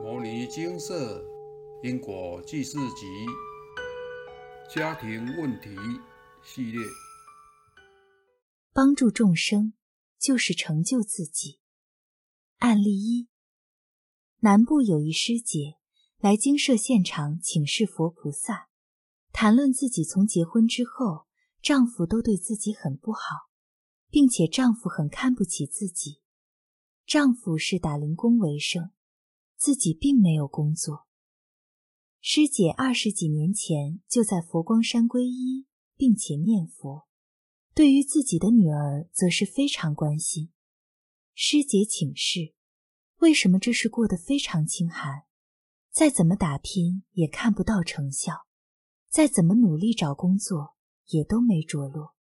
《摩尼金色因果记事集》家庭问题系列，帮助众生就是成就自己。案例一：南部有一师姐来精舍现场请示佛菩萨，谈论自己从结婚之后，丈夫都对自己很不好，并且丈夫很看不起自己。丈夫是打零工为生。自己并没有工作。师姐二十几年前就在佛光山皈依，并且念佛。对于自己的女儿，则是非常关心。师姐请示：为什么这事过得非常清寒？再怎么打拼也看不到成效，再怎么努力找工作也都没着落。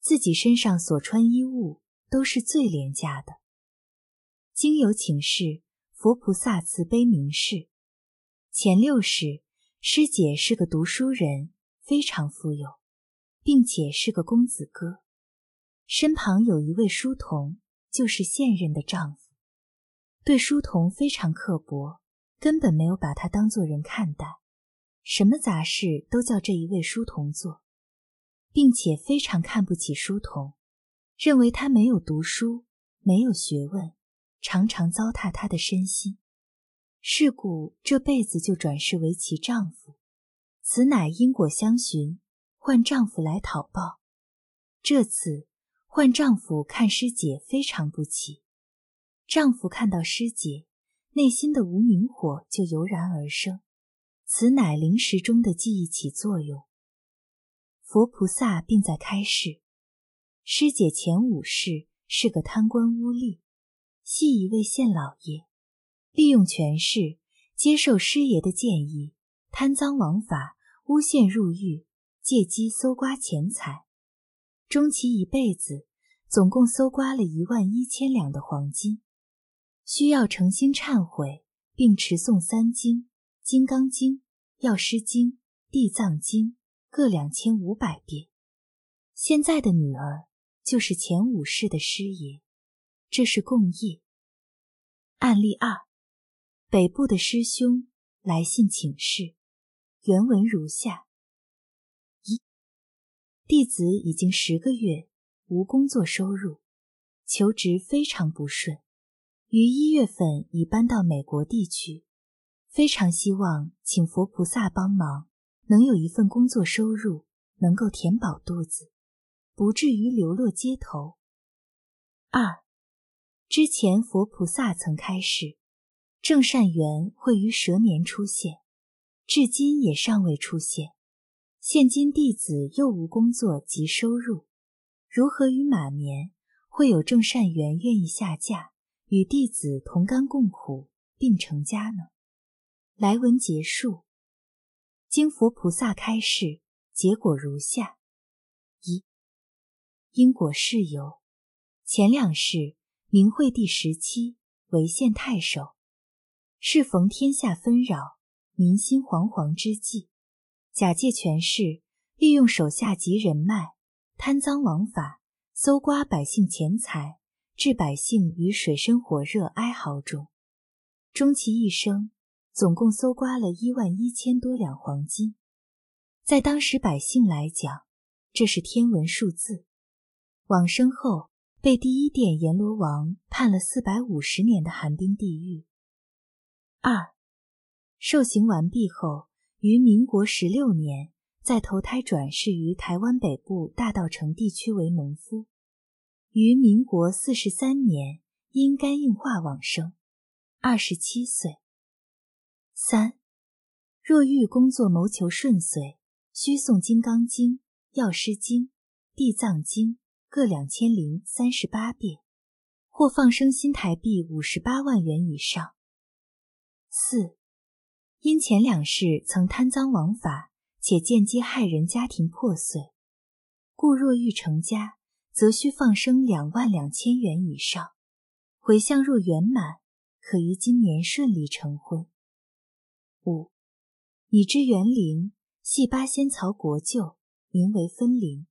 自己身上所穿衣物都是最廉价的。经由请示。佛菩萨慈悲明示，前六世师姐是个读书人，非常富有，并且是个公子哥，身旁有一位书童，就是现任的丈夫，对书童非常刻薄，根本没有把他当做人看待，什么杂事都叫这一位书童做，并且非常看不起书童，认为他没有读书，没有学问。常常糟蹋她的身心，是故这辈子就转世为其丈夫。此乃因果相循，换丈夫来讨报。这次换丈夫看师姐非常不起，丈夫看到师姐，内心的无名火就油然而生。此乃灵石中的记忆起作用。佛菩萨并在开示：师姐前五世是个贪官污吏。系一位县老爷，利用权势接受师爷的建议，贪赃枉法，诬陷入狱，借机搜刮钱财。终其一辈子，总共搜刮了一万一千两的黄金。需要诚心忏悔，并持诵三经：《金刚经》《药师经》《地藏经》各两千五百遍。现在的女儿就是前五世的师爷。这是共业。案例二，北部的师兄来信请示，原文如下：一，弟子已经十个月无工作收入，求职非常不顺，于一月份已搬到美国地区，非常希望请佛菩萨帮忙，能有一份工作收入，能够填饱肚子，不至于流落街头。二。之前佛菩萨曾开示，正善缘会于蛇年出现，至今也尚未出现。现今弟子又无工作及收入，如何于马年会有正善缘愿意下嫁，与弟子同甘共苦，并成家呢？来文结束。经佛菩萨开示，结果如下：一、因果事由，前两世。明惠帝时期为县太守，适逢天下纷扰、民心惶惶之际，假借权势，利用手下及人脉，贪赃枉法，搜刮百姓钱财，置百姓于水深火热哀嚎中。终其一生，总共搜刮了一万一千多两黄金，在当时百姓来讲，这是天文数字。往生后。被第一殿阎罗王判了四百五十年的寒冰地狱。二，受刑完毕后，于民国十六年再投胎转世于台湾北部大道城地区为农夫，于民国四十三年因肝硬化往生，二十七岁。三，若欲工作谋求顺遂，需诵《金刚经》《药师经》《地藏经》。各两千零三十八遍，或放生新台币五十八万元以上。四，因前两世曾贪赃枉法，且间接害人家庭破碎，故若欲成家，则需放生两万两千元以上。回向若圆满，可于今年顺利成婚。五，已知园林系八仙草国舅，名为分灵。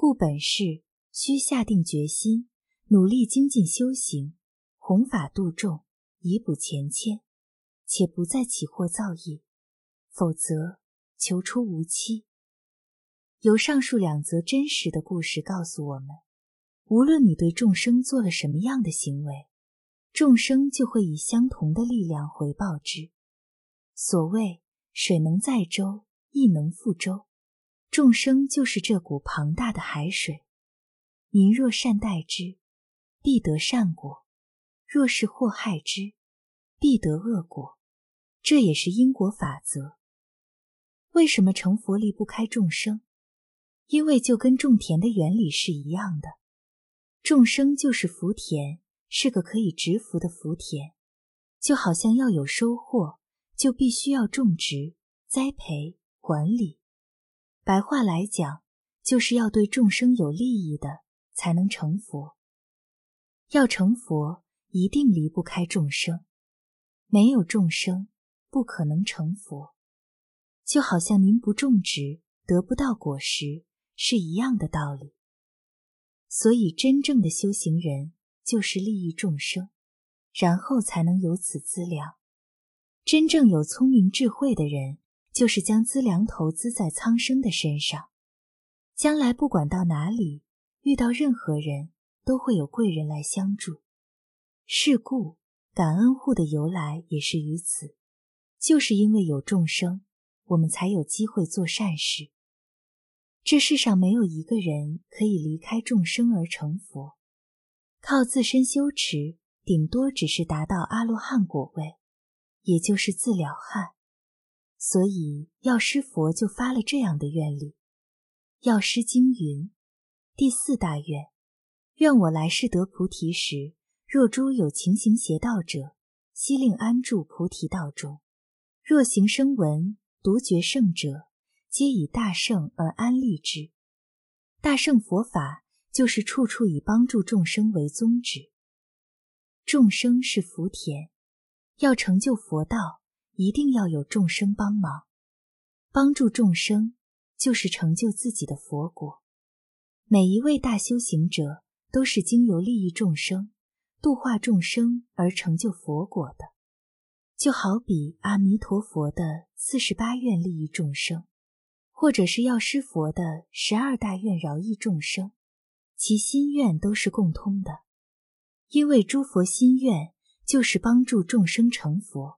故本世需下定决心，努力精进修行，弘法度众，以补前愆。且不再起祸造业，否则求出无期。由上述两则真实的故事告诉我们，无论你对众生做了什么样的行为，众生就会以相同的力量回报之。所谓水能载舟，亦能覆舟，众生就是这股庞大的海水。您若善待之，必得善果；若是祸害之，必得恶果。这也是因果法则。为什么成佛离不开众生？因为就跟种田的原理是一样的，众生就是福田，是个可以植福的福田，就好像要有收获，就必须要种植、栽培、管理。白话来讲，就是要对众生有利益的，才能成佛。要成佛，一定离不开众生，没有众生，不可能成佛。就好像您不种植，得不到果实。是一样的道理，所以真正的修行人就是利益众生，然后才能有此资粮。真正有聪明智慧的人，就是将资粮投资在苍生的身上，将来不管到哪里，遇到任何人都会有贵人来相助。是故感恩户的由来也是于此，就是因为有众生，我们才有机会做善事。这世上没有一个人可以离开众生而成佛，靠自身修持，顶多只是达到阿罗汉果位，也就是自了汉。所以药师佛就发了这样的愿力：药师经云，第四大愿，愿我来世得菩提时，若诸有情行邪道者，悉令安住菩提道中；若行声闻、独觉圣者。皆以大圣而安立之。大圣佛法就是处处以帮助众生为宗旨。众生是福田，要成就佛道，一定要有众生帮忙。帮助众生，就是成就自己的佛果。每一位大修行者，都是经由利益众生、度化众生而成就佛果的。就好比阿弥陀佛的四十八愿利益众生。或者是药师佛的十二大愿饶益众生，其心愿都是共通的，因为诸佛心愿就是帮助众生成佛。